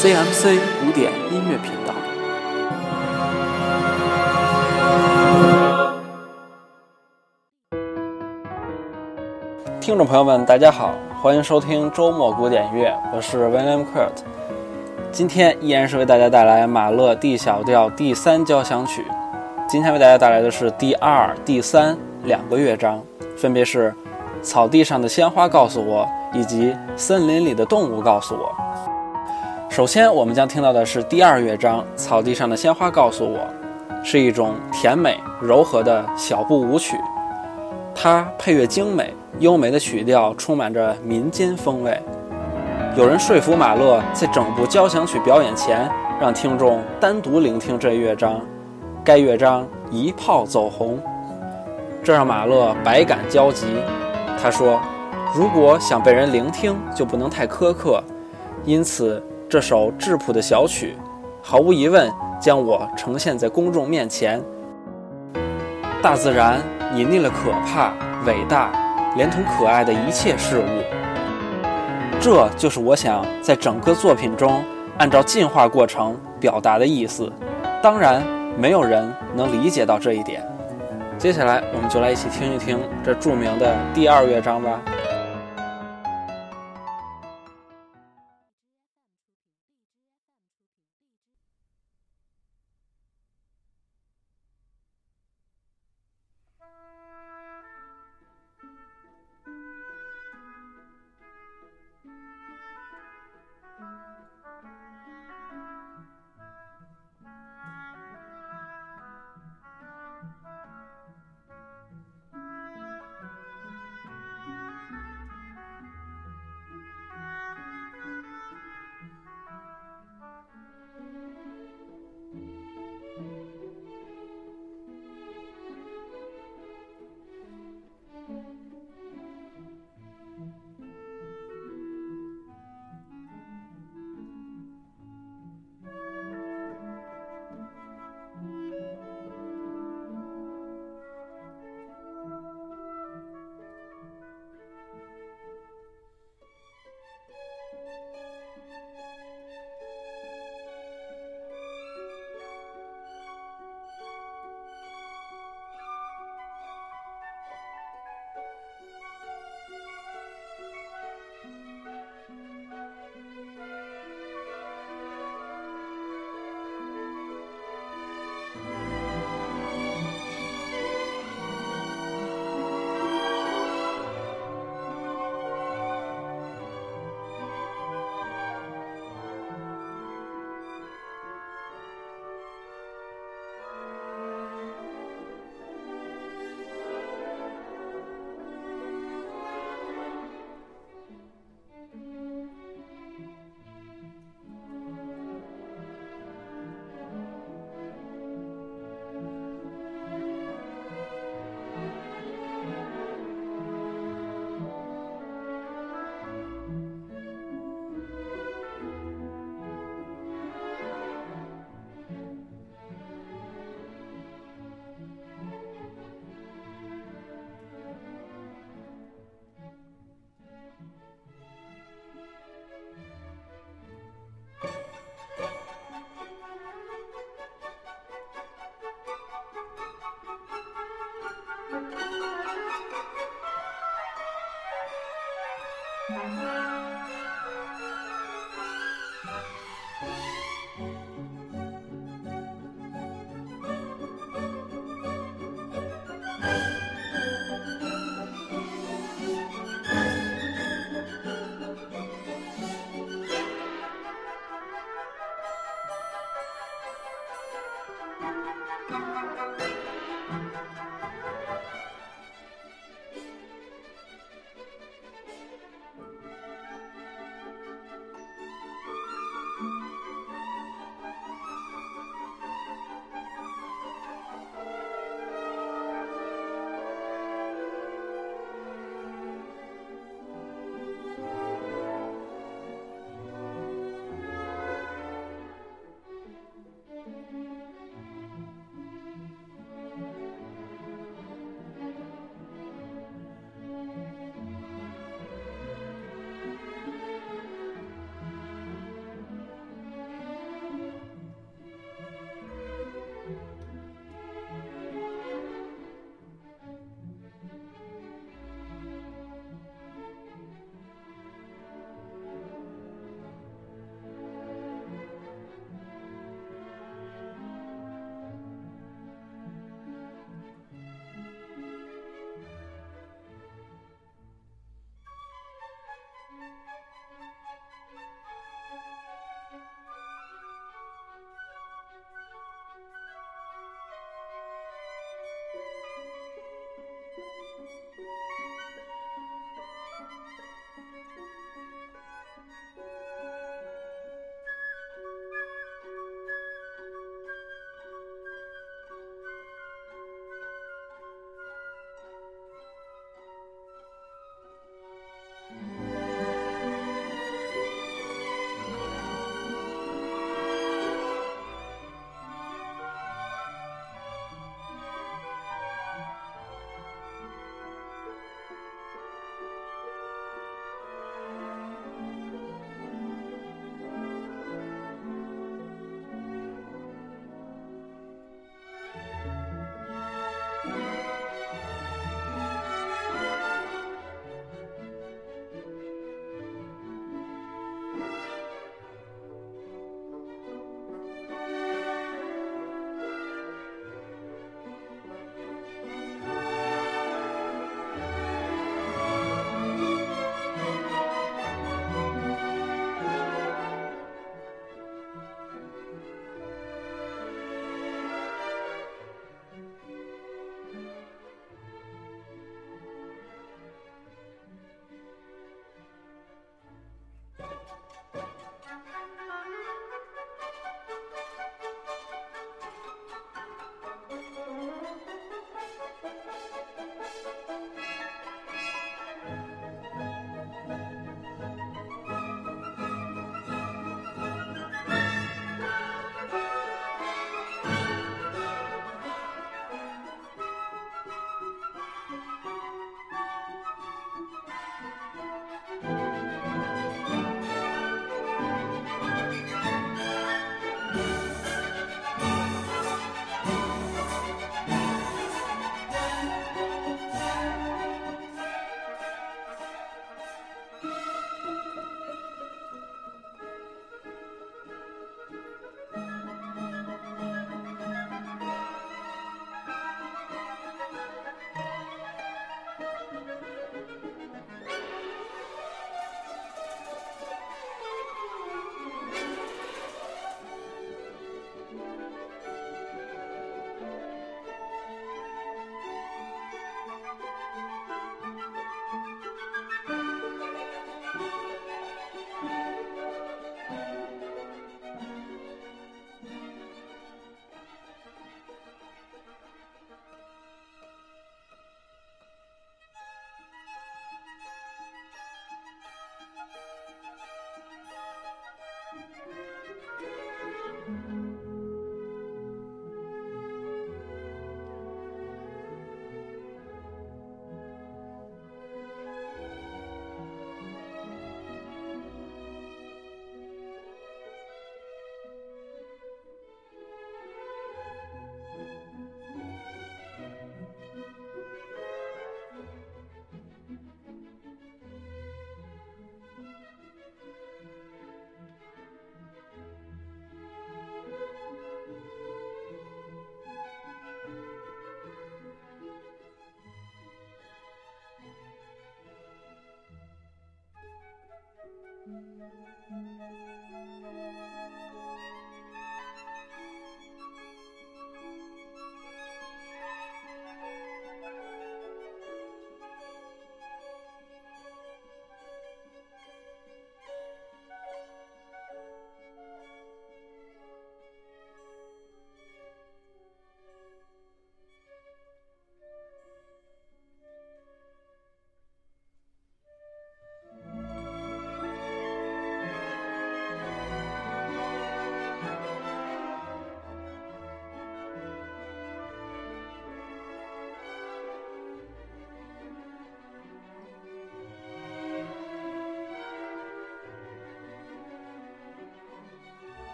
CMC 古典音乐频道。听众朋友们，大家好，欢迎收听周末古典乐，我是 William Kurt。今天依然是为大家带来马勒 D 小调第三交响曲。今天为大家带来的是第二、第三两个乐章，分别是《草地上的鲜花告诉我》以及《森林里的动物告诉我》。首先，我们将听到的是第二乐章《草地上的鲜花告诉我》，是一种甜美柔和的小步舞曲。它配乐精美，优美的曲调充满着民间风味。有人说服马勒在整部交响曲表演前，让听众单独聆听这乐章。该乐章一炮走红，这让马勒百感交集。他说：“如果想被人聆听，就不能太苛刻。因此，这首质朴的小曲，毫无疑问将我呈现在公众面前。大自然隐匿了可怕、伟大，连同可爱的一切事物。这就是我想在整个作品中按照进化过程表达的意思。当然。”没有人能理解到这一点。接下来，我们就来一起听一听这著名的第二乐章吧。Bye.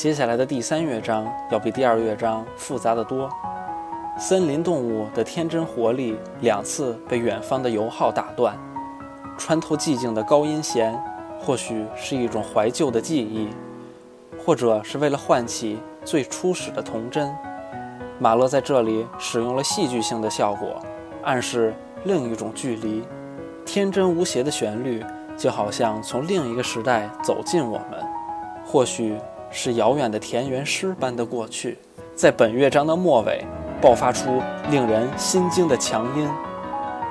接下来的第三乐章要比第二乐章复杂的多。森林动物的天真活力两次被远方的油耗打断，穿透寂静的高音弦，或许是一种怀旧的记忆，或者是为了唤起最初始的童真。马勒在这里使用了戏剧性的效果，暗示另一种距离。天真无邪的旋律，就好像从另一个时代走进我们，或许是遥远的田园诗般的过去。在本乐章的末尾，爆发出令人心惊的强音，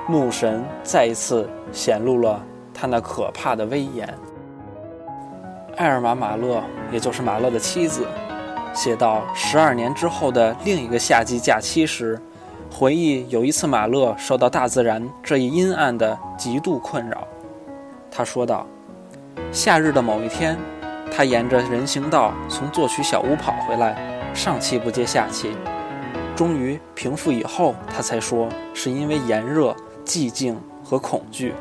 怒神再一次显露了他那可怕的威严。艾尔玛·马勒，也就是马勒的妻子。写到十二年之后的另一个夏季假期时，回忆有一次马勒受到大自然这一阴暗的极度困扰。他说道：“夏日的某一天，他沿着人行道从作曲小屋跑回来，上气不接下气。终于平复以后，他才说是因为炎热、寂静和恐惧。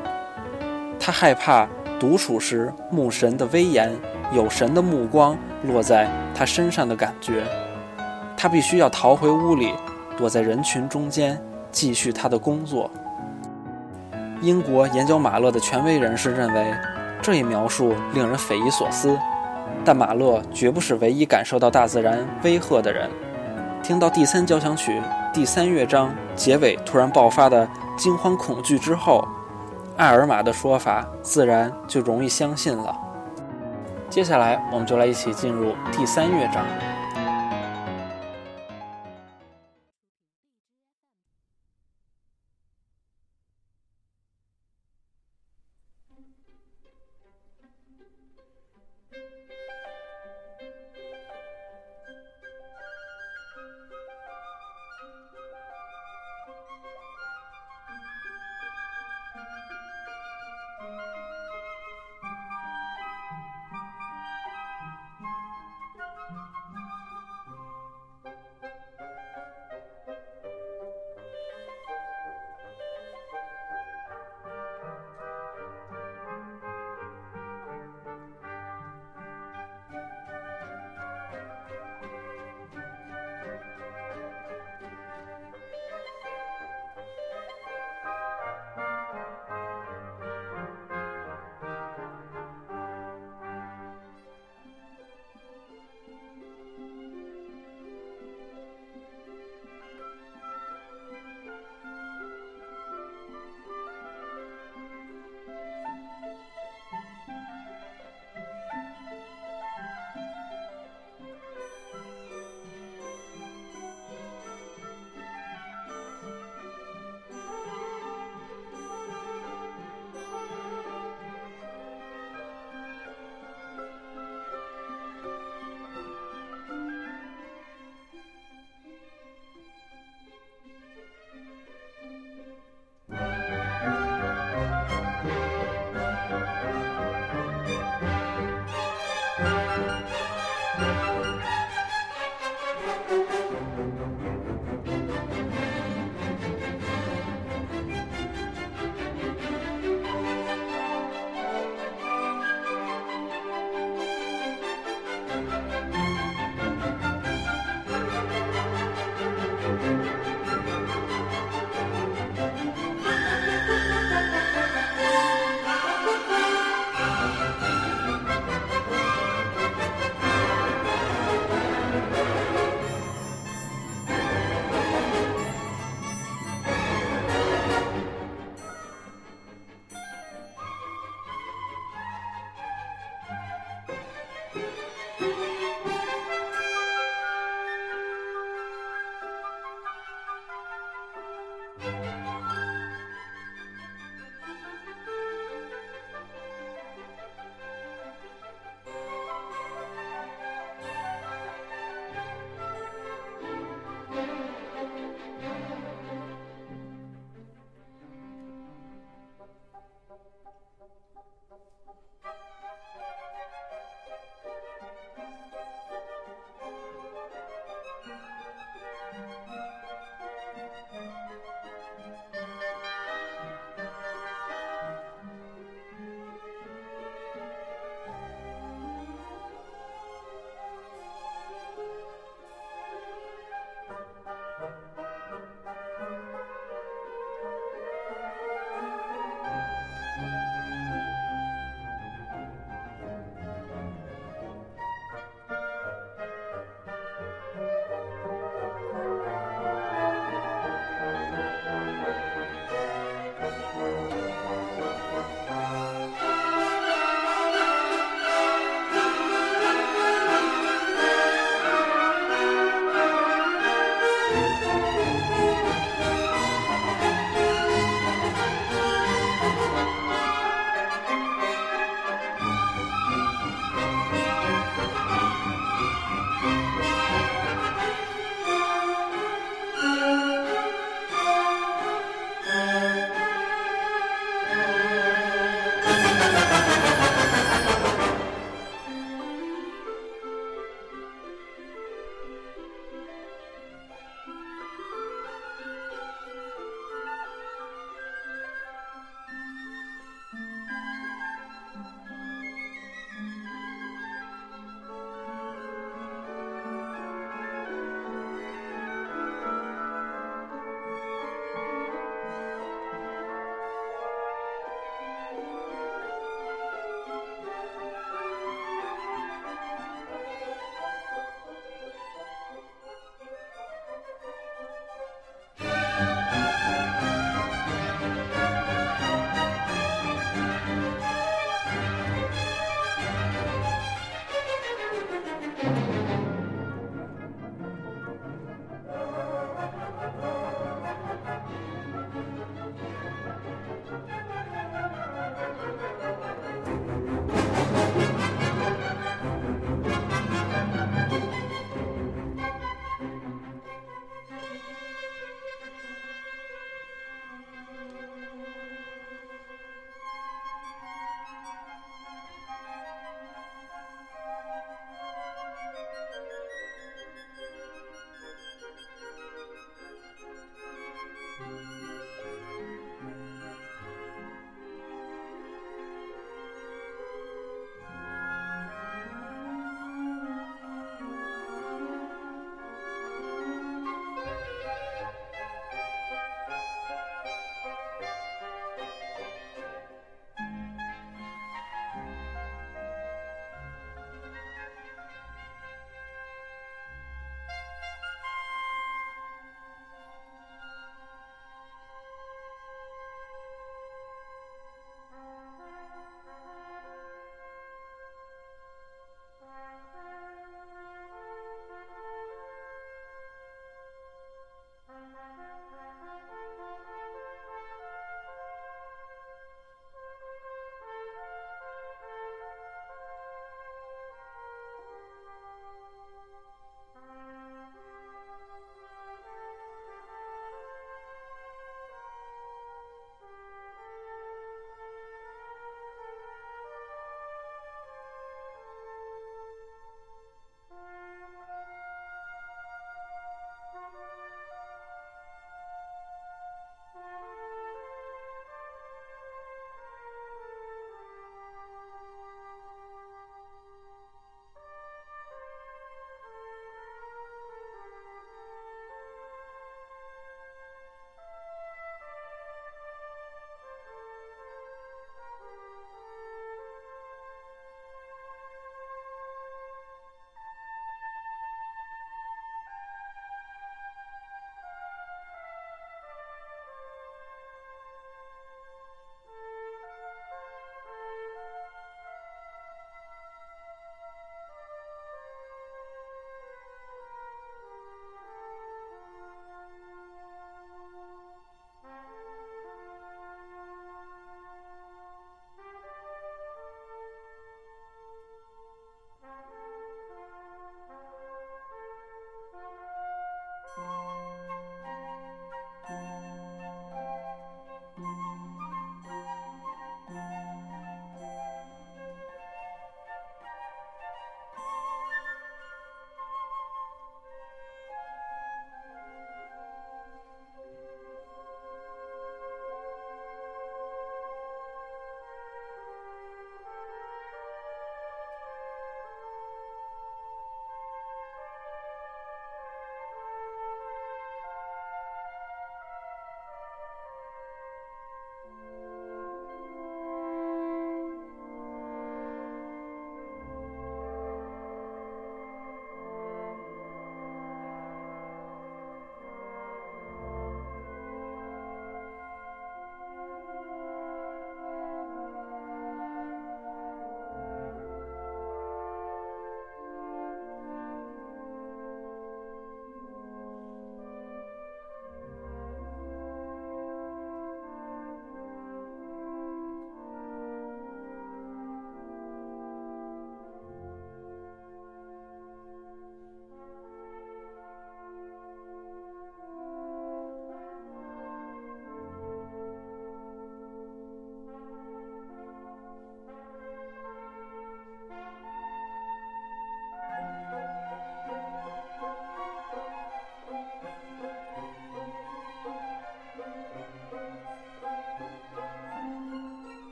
他害怕独处时牧神的威严。”有神的目光落在他身上的感觉，他必须要逃回屋里，躲在人群中间，继续他的工作。英国研究马勒的权威人士认为，这一描述令人匪夷所思，但马勒绝不是唯一感受到大自然威吓的人。听到第三交响曲第三乐章结尾突然爆发的惊慌恐惧之后，艾尔玛的说法自然就容易相信了。接下来，我们就来一起进入第三乐章。